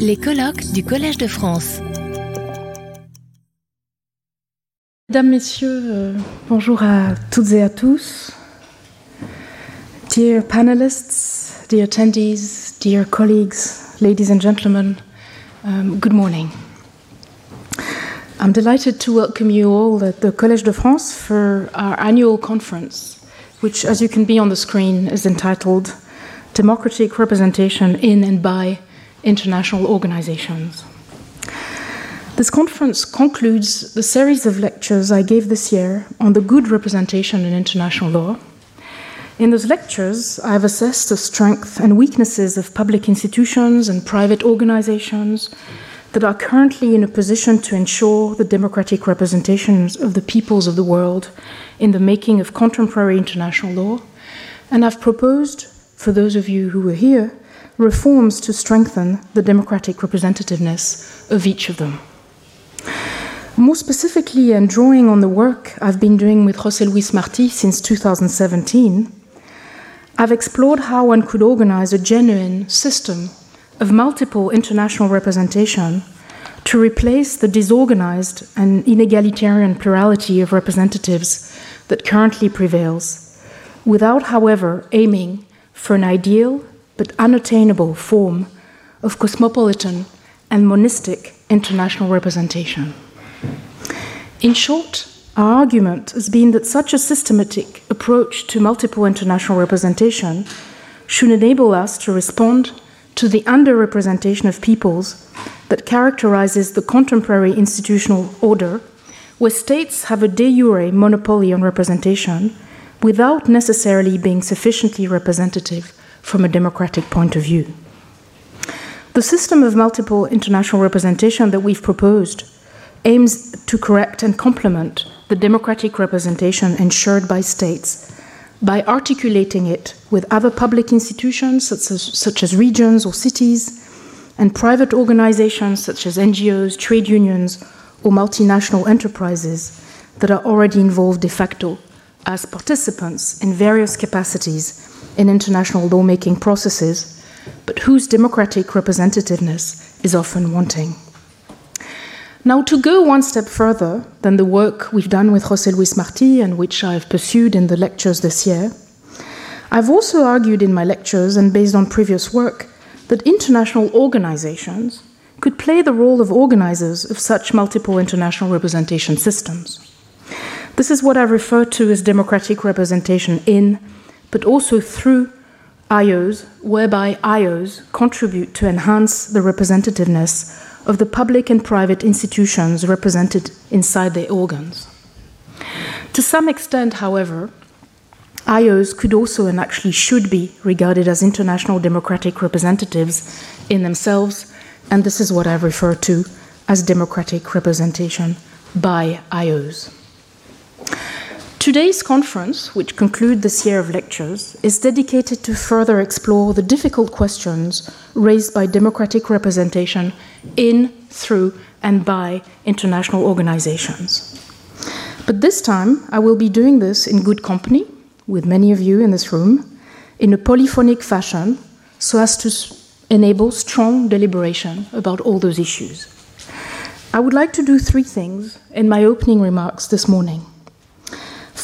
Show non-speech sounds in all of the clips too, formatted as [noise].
Les colloques du Collège de France. Mesdames, Messieurs, euh, bonjour à toutes et à tous. Dear panelists, dear attendees, dear colleagues, ladies and gentlemen, um, good morning. I'm delighted to welcome you all at the Collège de France for our annual conference, which, as you can be on the screen, is entitled Democratic Representation in and by International Organizations. This conference concludes the series of lectures I gave this year on the good representation in international law. In those lectures, I've assessed the strengths and weaknesses of public institutions and private organizations that are currently in a position to ensure the democratic representations of the peoples of the world in the making of contemporary international law. And I've proposed, for those of you who were here, reforms to strengthen the democratic representativeness of each of them. More specifically, and drawing on the work I've been doing with José Luis Martí since 2017, I've explored how one could organize a genuine system of multiple international representation to replace the disorganized and inegalitarian plurality of representatives that currently prevails, without, however, aiming for an ideal but unattainable form of cosmopolitan and monistic international representation. In short, our argument has been that such a systematic approach to multiple international representation should enable us to respond to the underrepresentation of peoples that characterizes the contemporary institutional order, where states have a de jure monopoly on representation without necessarily being sufficiently representative from a democratic point of view. The system of multiple international representation that we've proposed aims to correct and complement the democratic representation ensured by states by articulating it with other public institutions such as, such as regions or cities and private organizations such as NGOs, trade unions, or multinational enterprises that are already involved de facto as participants in various capacities in international lawmaking processes, but whose democratic representativeness is often wanting. Now, to go one step further than the work we've done with José Luis Martí and which I've pursued in the lectures this year, I've also argued in my lectures and based on previous work that international organizations could play the role of organizers of such multiple international representation systems. This is what I refer to as democratic representation in, but also through IOs, whereby IOs contribute to enhance the representativeness of the public and private institutions represented inside their organs. To some extent, however, IOs could also and actually should be regarded as international democratic representatives in themselves, and this is what I refer to as democratic representation by IOs. Today's conference, which concludes this year of lectures, is dedicated to further explore the difficult questions raised by democratic representation in, through, and by international organizations. But this time, I will be doing this in good company with many of you in this room, in a polyphonic fashion, so as to enable strong deliberation about all those issues. I would like to do three things in my opening remarks this morning.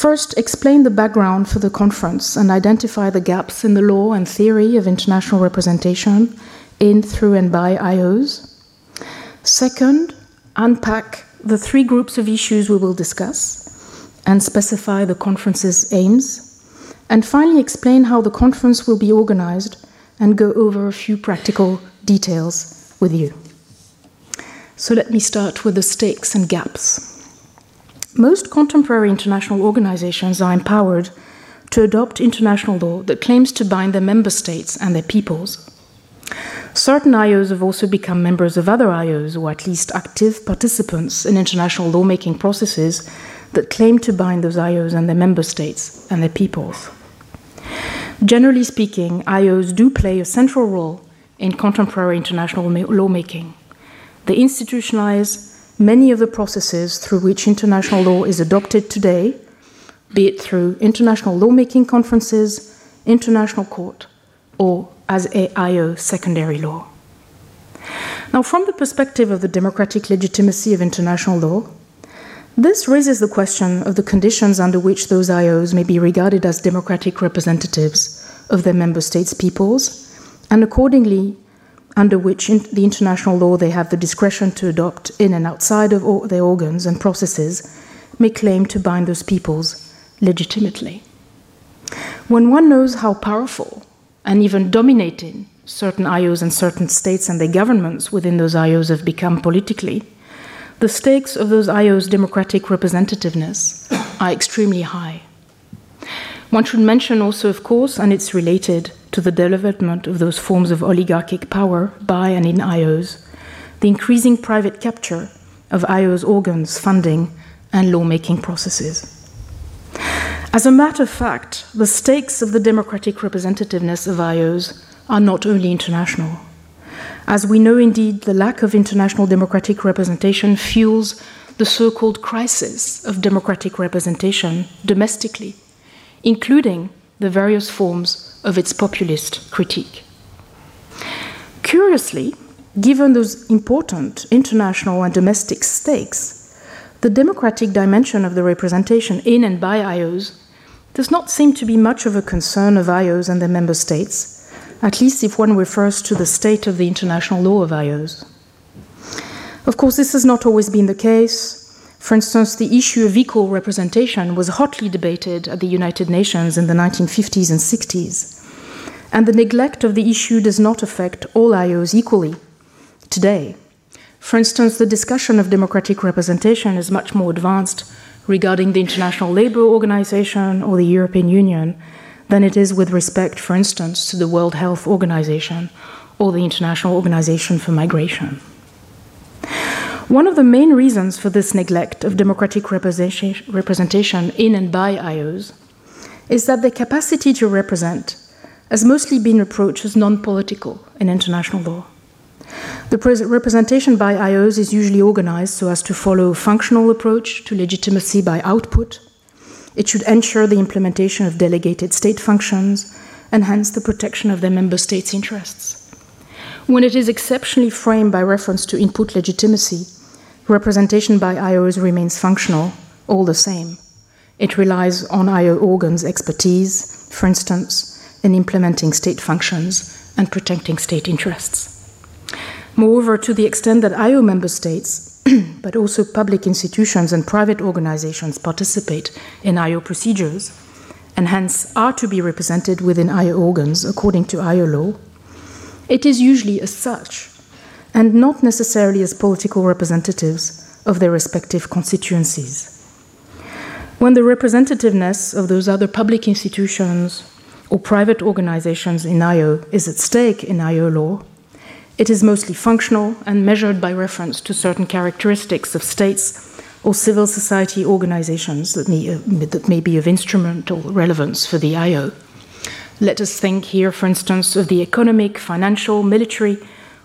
First, explain the background for the conference and identify the gaps in the law and theory of international representation in, through, and by IOs. Second, unpack the three groups of issues we will discuss and specify the conference's aims. And finally, explain how the conference will be organized and go over a few practical details with you. So let me start with the stakes and gaps. Most contemporary international organizations are empowered to adopt international law that claims to bind their member states and their peoples. Certain IOs have also become members of other IOs, or at least active participants in international lawmaking processes that claim to bind those IOs and their member states and their peoples. Generally speaking, IOs do play a central role in contemporary international lawmaking. They institutionalize many of the processes through which international law is adopted today, be it through international lawmaking conferences, international court, or as AIO secondary law. Now, from the perspective of the democratic legitimacy of international law, this raises the question of the conditions under which those IOs may be regarded as democratic representatives of their member states' peoples, and accordingly, under which in the international law they have the discretion to adopt in and outside of their organs and processes may claim to bind those peoples legitimately. When one knows how powerful and even dominating certain IOs and certain states and their governments within those IOs have become politically, the stakes of those IOs' democratic representativeness are extremely high. One should mention also, of course, and it's related to the development of those forms of oligarchic power by and in IOs, the increasing private capture of IOs' organs, funding, and lawmaking processes. As a matter of fact, the stakes of the democratic representativeness of IOs are not only international. As we know, indeed, the lack of international democratic representation fuels the so called crisis of democratic representation domestically, including the various forms of its populist critique. Curiously, given those important international and domestic stakes, the democratic dimension of the representation in and by IOs does not seem to be much of a concern of IOs and their member states, at least if one refers to the state of the international law of IOs. Of course, this has not always been the case. For instance, the issue of equal representation was hotly debated at the United Nations in the 1950s and 60s. And the neglect of the issue does not affect all IOs equally today. For instance, the discussion of democratic representation is much more advanced regarding the International Labour Organization or the European Union than it is with respect, for instance, to the World Health Organization or the International Organization for Migration. One of the main reasons for this neglect of democratic representation in and by IOs is that their capacity to represent has mostly been approached as non political in international law. The representation by IOs is usually organized so as to follow a functional approach to legitimacy by output it should ensure the implementation of delegated state functions and hence the protection of their member states' interests. When it is exceptionally framed by reference to input legitimacy, representation by IOs remains functional all the same. It relies on IO organs' expertise, for instance, in implementing state functions and protecting state interests. Moreover, to the extent that IO member states [clears throat] but also public institutions and private organizations participate in IO procedures and hence are to be represented within IO organs according to IO law, it is usually as such and not necessarily as political representatives of their respective constituencies. When the representativeness of those other public institutions or private organizations in IO is at stake in IO law, it is mostly functional and measured by reference to certain characteristics of states or civil society organizations that may, uh, that may be of instrumental relevance for the IO. Let us think here, for instance, of the economic, financial, military,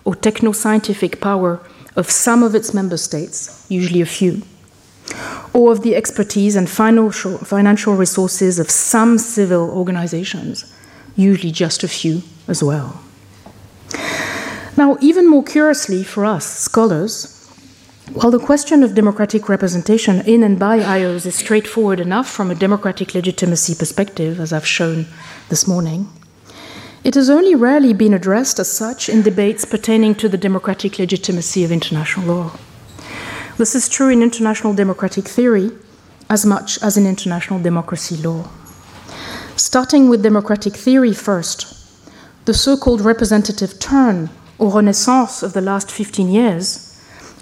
or techno scientific power of some of its member states, usually a few, or of the expertise and financial, financial resources of some civil organizations, usually just a few as well. Now, even more curiously for us, scholars, while the question of democratic representation in and by IOs is straightforward enough from a democratic legitimacy perspective, as I've shown this morning, it has only rarely been addressed as such in debates pertaining to the democratic legitimacy of international law. This is true in international democratic theory as much as in international democracy law. Starting with democratic theory first, the so called representative turn or Renaissance of the last 15 years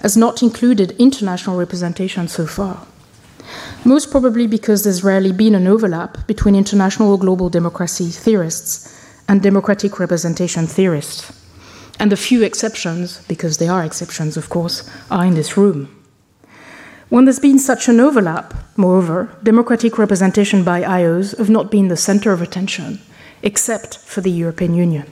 has not included international representation so far. Most probably because there's rarely been an overlap between international or global democracy theorists and democratic representation theorists. And the few exceptions, because there are exceptions, of course, are in this room. When there's been such an overlap, moreover, democratic representation by IOs have not been the center of attention, except for the European Union.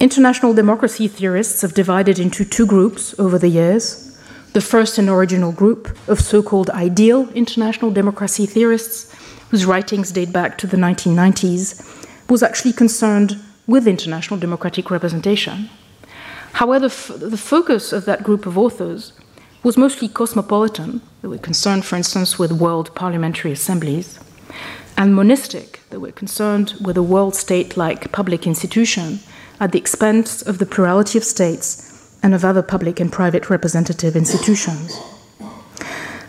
International democracy theorists have divided into two groups over the years. The first and original group of so called ideal international democracy theorists, whose writings date back to the 1990s, was actually concerned with international democratic representation. However, the focus of that group of authors was mostly cosmopolitan, they were concerned, for instance, with world parliamentary assemblies, and monistic, they were concerned with a world state like public institution at the expense of the plurality of states and of other public and private representative institutions.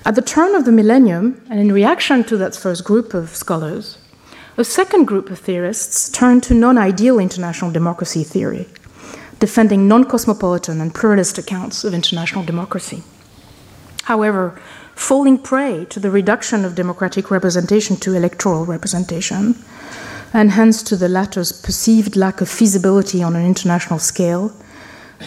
At the turn of the millennium, and in reaction to that first group of scholars, a second group of theorists turned to non ideal international democracy theory, defending non cosmopolitan and pluralist accounts of international democracy. However, falling prey to the reduction of democratic representation to electoral representation, and hence to the latter's perceived lack of feasibility on an international scale,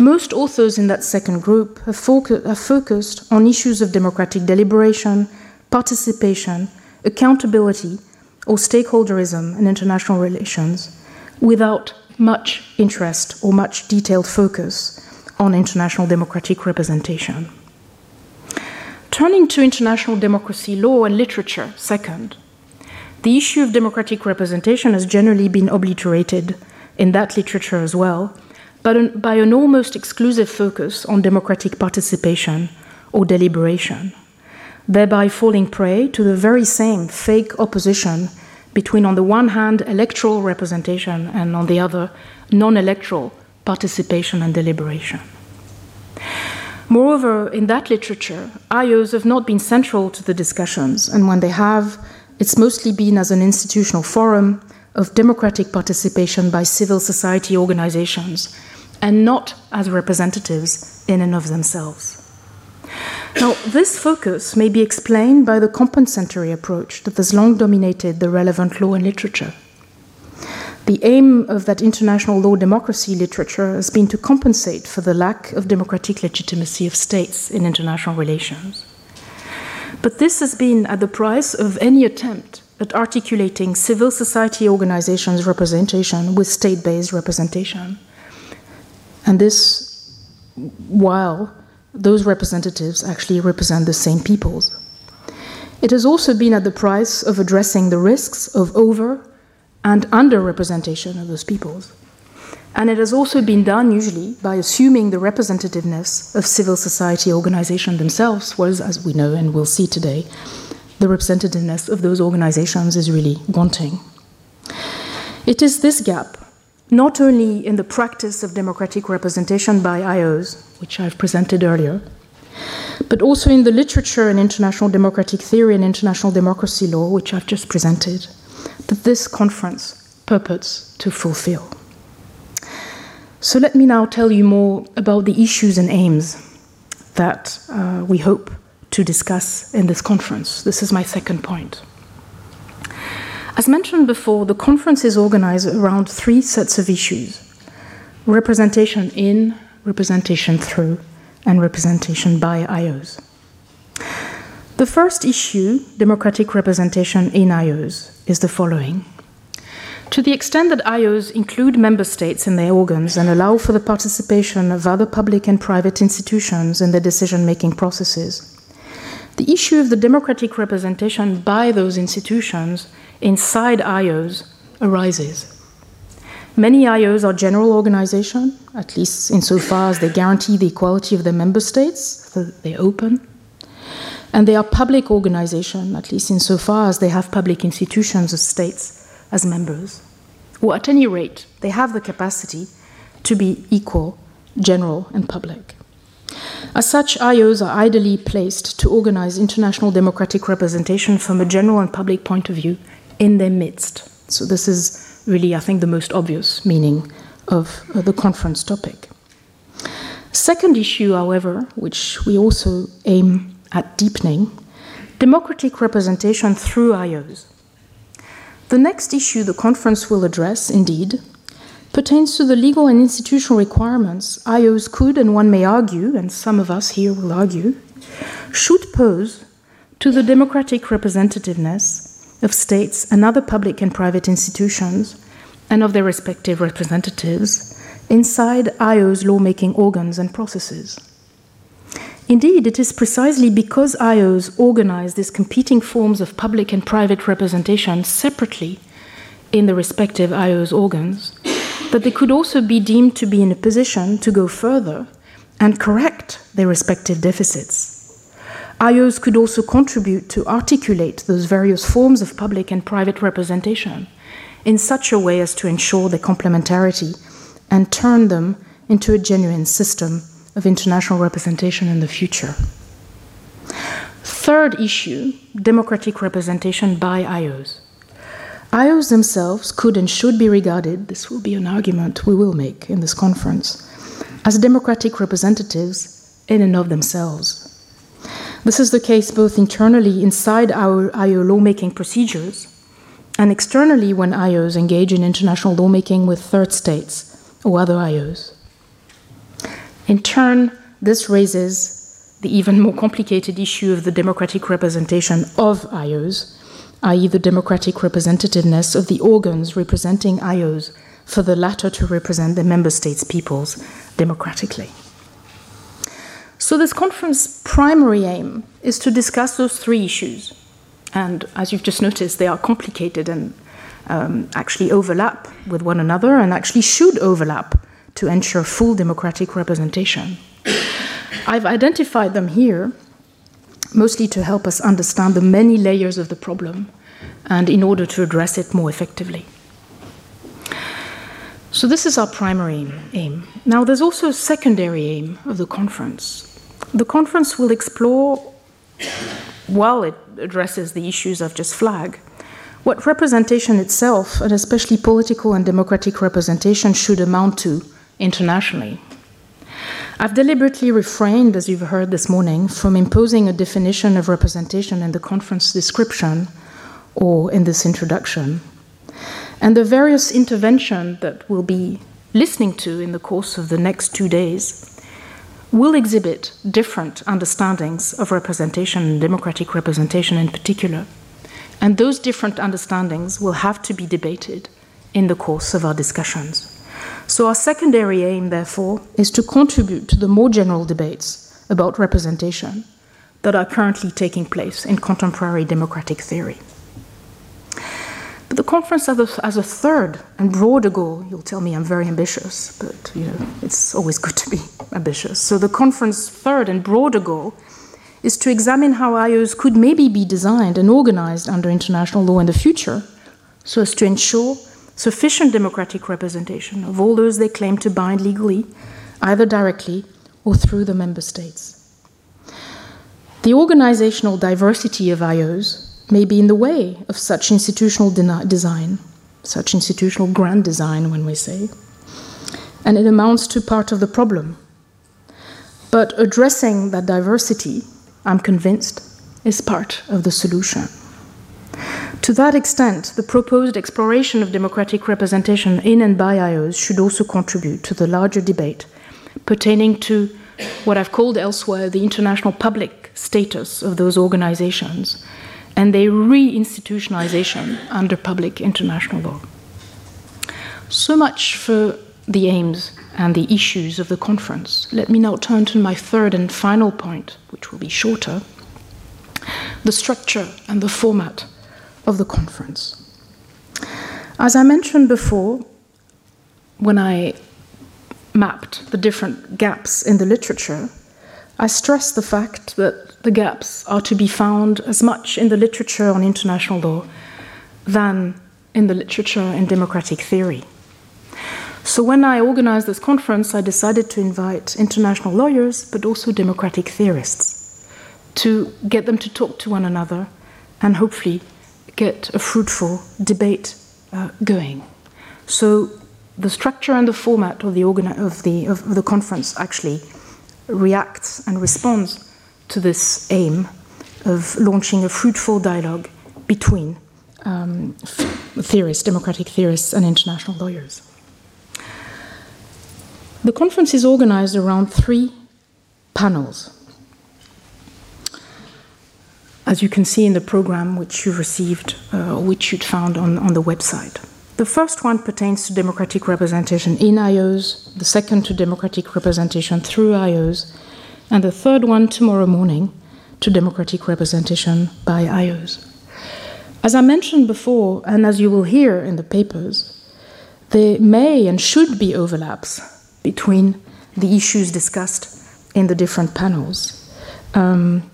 most authors in that second group have, have focused on issues of democratic deliberation, participation, accountability, or stakeholderism in international relations without much interest or much detailed focus on international democratic representation. Turning to international democracy law and literature, second, the issue of democratic representation has generally been obliterated in that literature as well, but by an almost exclusive focus on democratic participation or deliberation, thereby falling prey to the very same fake opposition between, on the one hand, electoral representation and, on the other, non electoral participation and deliberation. Moreover, in that literature, IOs have not been central to the discussions, and when they have, it's mostly been as an institutional forum of democratic participation by civil society organizations, and not as representatives in and of themselves. Now, this focus may be explained by the compensatory approach that has long dominated the relevant law and literature. The aim of that international law democracy literature has been to compensate for the lack of democratic legitimacy of states in international relations. But this has been at the price of any attempt at articulating civil society organizations' representation with state based representation. And this while those representatives actually represent the same peoples. It has also been at the price of addressing the risks of over and underrepresentation of those peoples. And it has also been done usually by assuming the representativeness of civil society organizations themselves, whereas, as we know and we'll see today, the representativeness of those organizations is really wanting. It is this gap not only in the practice of democratic representation by IOs, which I've presented earlier, but also in the literature in international democratic theory and international democracy law, which I've just presented, that this conference purports to fulfill. So let me now tell you more about the issues and aims that uh, we hope to discuss in this conference. This is my second point. As mentioned before, the conference is organized around three sets of issues representation in, representation through, and representation by IOs. The first issue, democratic representation in IOs, is the following. To the extent that IOs include member states in their organs and allow for the participation of other public and private institutions in their decision making processes, the issue of the democratic representation by those institutions inside IOs arises. Many IOs are general organizations, at least insofar as they guarantee the equality of their member states, so they're open. And they are public organizations, at least insofar as they have public institutions of states as members. Or at any rate, they have the capacity to be equal, general, and public. As such, IOs are ideally placed to organize international democratic representation from a general and public point of view in their midst. So, this is really, I think, the most obvious meaning of uh, the conference topic. Second issue, however, which we also aim at deepening democratic representation through IOs. The next issue the conference will address, indeed, pertains to the legal and institutional requirements IOs could, and one may argue, and some of us here will argue, should pose to the democratic representativeness of states and other public and private institutions and of their respective representatives inside IO's lawmaking organs and processes. Indeed, it is precisely because IOs organize these competing forms of public and private representation separately in the respective IO's organs that they could also be deemed to be in a position to go further and correct their respective deficits. IOs could also contribute to articulate those various forms of public and private representation in such a way as to ensure their complementarity and turn them into a genuine system of international representation in the future. Third issue democratic representation by IOs. IOs themselves could and should be regarded, this will be an argument we will make in this conference, as democratic representatives in and of themselves. This is the case both internally inside our IO lawmaking procedures and externally when IOs engage in international lawmaking with third states or other IOs. In turn, this raises the even more complicated issue of the democratic representation of IOs, i.e., the democratic representativeness of the organs representing IOs for the latter to represent the member states' peoples democratically. So, this conference's primary aim is to discuss those three issues. And as you've just noticed, they are complicated and um, actually overlap with one another and actually should overlap to ensure full democratic representation. I've identified them here mostly to help us understand the many layers of the problem and in order to address it more effectively. So, this is our primary aim. Now, there's also a secondary aim of the conference. The conference will explore, while it addresses the issues I've just flagged, what representation itself, and especially political and democratic representation, should amount to internationally. I've deliberately refrained, as you've heard this morning, from imposing a definition of representation in the conference description or in this introduction. And the various interventions that we'll be listening to in the course of the next two days will exhibit different understandings of representation democratic representation in particular. And those different understandings will have to be debated in the course of our discussions. So, our secondary aim, therefore, is to contribute to the more general debates about representation that are currently taking place in contemporary democratic theory. Conference has a, as a, third and broader goal. You'll tell me I'm very ambitious, but you know it's always good to be ambitious. So the conference third and broader goal is to examine how IOs could maybe be designed and organized under international law in the future, so as to ensure sufficient democratic representation of all those they claim to bind legally, either directly or through the member states. The organizational diversity of IOs may be in the way of such institutional design, such institutional grand design, when we say, and it amounts to part of the problem. But addressing that diversity, I'm convinced, is part of the solution. To that extent, the proposed exploration of democratic representation in and by IOs should also contribute to the larger debate pertaining to what I've called elsewhere the international public status of those organizations and their reinstitutionalization under public international law. So much for the aims and the issues of the conference. Let me now turn to my third and final point, which will be shorter the structure and the format of the conference. As I mentioned before, when I mapped the different gaps in the literature, I stressed the fact that the gaps are to be found as much in the literature on international law than in the literature in democratic theory. So, when I organized this conference, I decided to invite international lawyers, but also democratic theorists, to get them to talk to one another and hopefully get a fruitful debate uh, going. So, the structure and the format of the, of the, of the conference actually reacts and responds to this aim of launching a fruitful dialogue between um, theorists, democratic theorists, and international lawyers. The conference is organized around three panels. As you can see in the program which you received, uh, which you'd found on, on the website. The first one pertains to democratic representation in IOs, the second to democratic representation through IOs, and the third one tomorrow morning to democratic representation by IOs. As I mentioned before, and as you will hear in the papers, there may and should be overlaps between the issues discussed in the different panels. Um,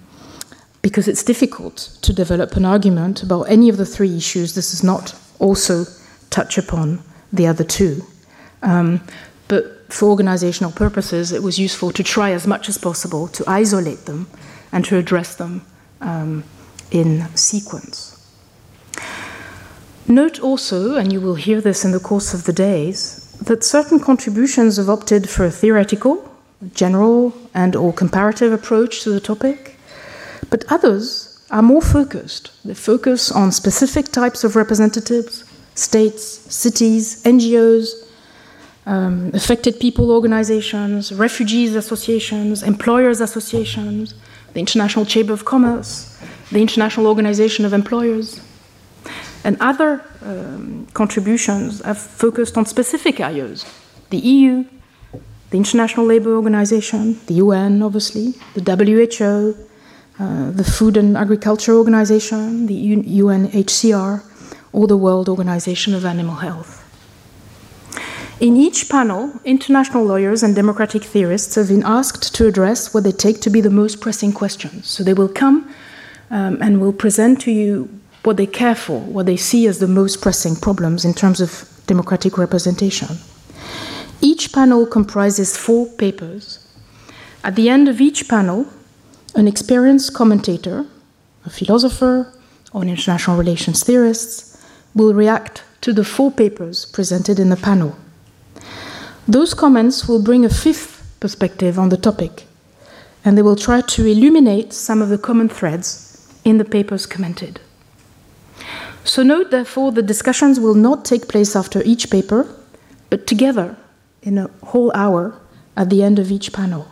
because it's difficult to develop an argument about any of the three issues. This does not also touch upon the other two. Um, but for organizational purposes, it was useful to try as much as possible to isolate them and to address them um, in sequence. Note also, and you will hear this in the course of the days, that certain contributions have opted for a theoretical, general, and or comparative approach to the topic, but others are more focused. They focus on specific types of representatives, states, cities, NGOs, um, affected people organizations, refugees associations, employers associations, the International Chamber of Commerce, the International Organization of Employers. And other um, contributions have focused on specific areas the EU, the International Labour Organization, the UN, obviously, the WHO, uh, the Food and Agriculture Organization, the UNHCR, or the World Organization of Animal Health. In each panel, international lawyers and democratic theorists have been asked to address what they take to be the most pressing questions. So they will come um, and will present to you what they care for, what they see as the most pressing problems in terms of democratic representation. Each panel comprises four papers. At the end of each panel, an experienced commentator, a philosopher, or an international relations theorist will react to the four papers presented in the panel. Those comments will bring a fifth perspective on the topic, and they will try to illuminate some of the common threads in the papers commented. So, note therefore, the discussions will not take place after each paper, but together in a whole hour at the end of each panel.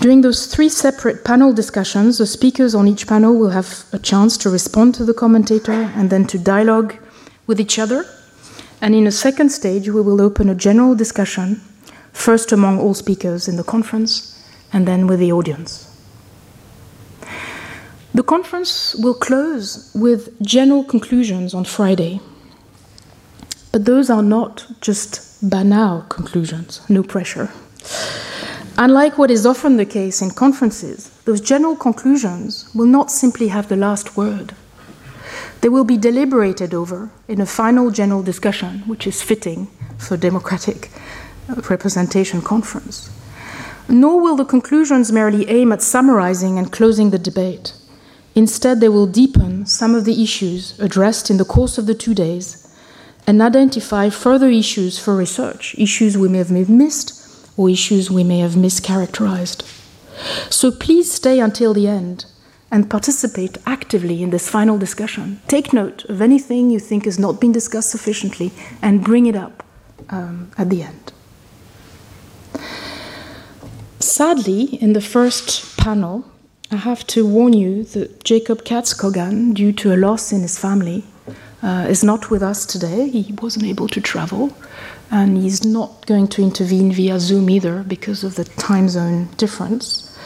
During those three separate panel discussions, the speakers on each panel will have a chance to respond to the commentator and then to dialogue with each other. And in a second stage, we will open a general discussion, first among all speakers in the conference, and then with the audience. The conference will close with general conclusions on Friday. But those are not just banal conclusions, no pressure. Unlike what is often the case in conferences, those general conclusions will not simply have the last word. They will be deliberated over in a final general discussion, which is fitting for democratic uh, representation conference. Nor will the conclusions merely aim at summarizing and closing the debate. Instead, they will deepen some of the issues addressed in the course of the two days and identify further issues for research, issues we may have missed or issues we may have mischaracterized. So please stay until the end and participate actively in this final discussion. Take note of anything you think has not been discussed sufficiently and bring it up um, at the end. Sadly, in the first panel, I have to warn you that Jacob Katz Cogan, due to a loss in his family, uh, is not with us today. He wasn't able to travel, and he's not going to intervene via Zoom either because of the time zone difference.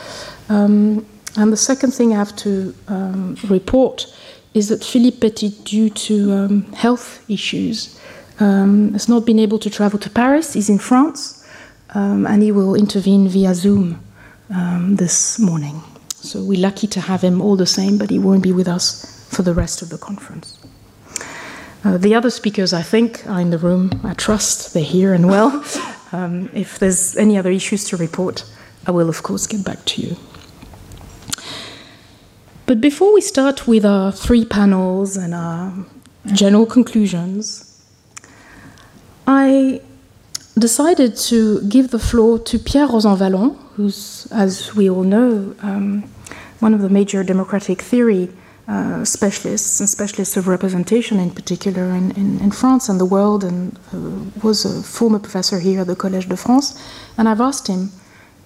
Um, and the second thing I have to um, report is that Philip Pettit, due to um, health issues, um, has not been able to travel to Paris. He's in France, um, and he will intervene via Zoom um, this morning. So we're lucky to have him all the same, but he won't be with us for the rest of the conference. Uh, the other speakers, I think, are in the room. I trust they're here and well. [laughs] Um, if there's any other issues to report, I will, of course, get back to you. But before we start with our three panels and our general conclusions, I decided to give the floor to Pierre Rosanvallon, who's, as we all know, um, one of the major democratic theory uh, specialists and specialists of representation in particular in, in, in France and the world, and uh, was a former professor here at the Collège de France. And I've asked him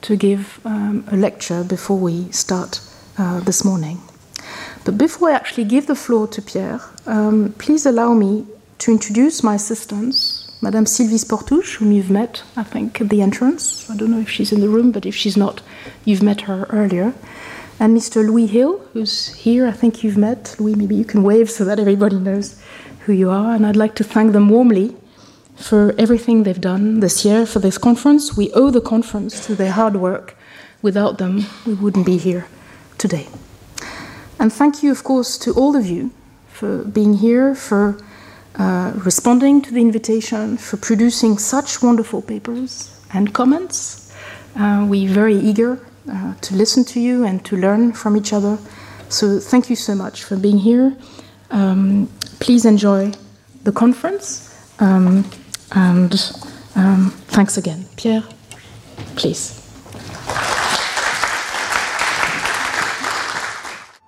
to give um, a lecture before we start uh, this morning. But before I actually give the floor to Pierre, um, please allow me to introduce my assistants, Madame Sylvie Sportouche, whom you've met, I think, at the entrance. I don't know if she's in the room, but if she's not, you've met her earlier and Mr. Louis Hill, who's here. I think you've met. Louis, maybe you can wave so that everybody knows who you are. And I'd like to thank them warmly for everything they've done this year for this conference. We owe the conference to their hard work. Without them, we wouldn't be here today. And thank you, of course, to all of you for being here, for uh, responding to the invitation, for producing such wonderful papers and comments. Uh, we're very eager uh, to listen to you and to learn from each other. So thank you so much for being here. Um, please enjoy the conference. Um, and um, thanks again. Pierre, please.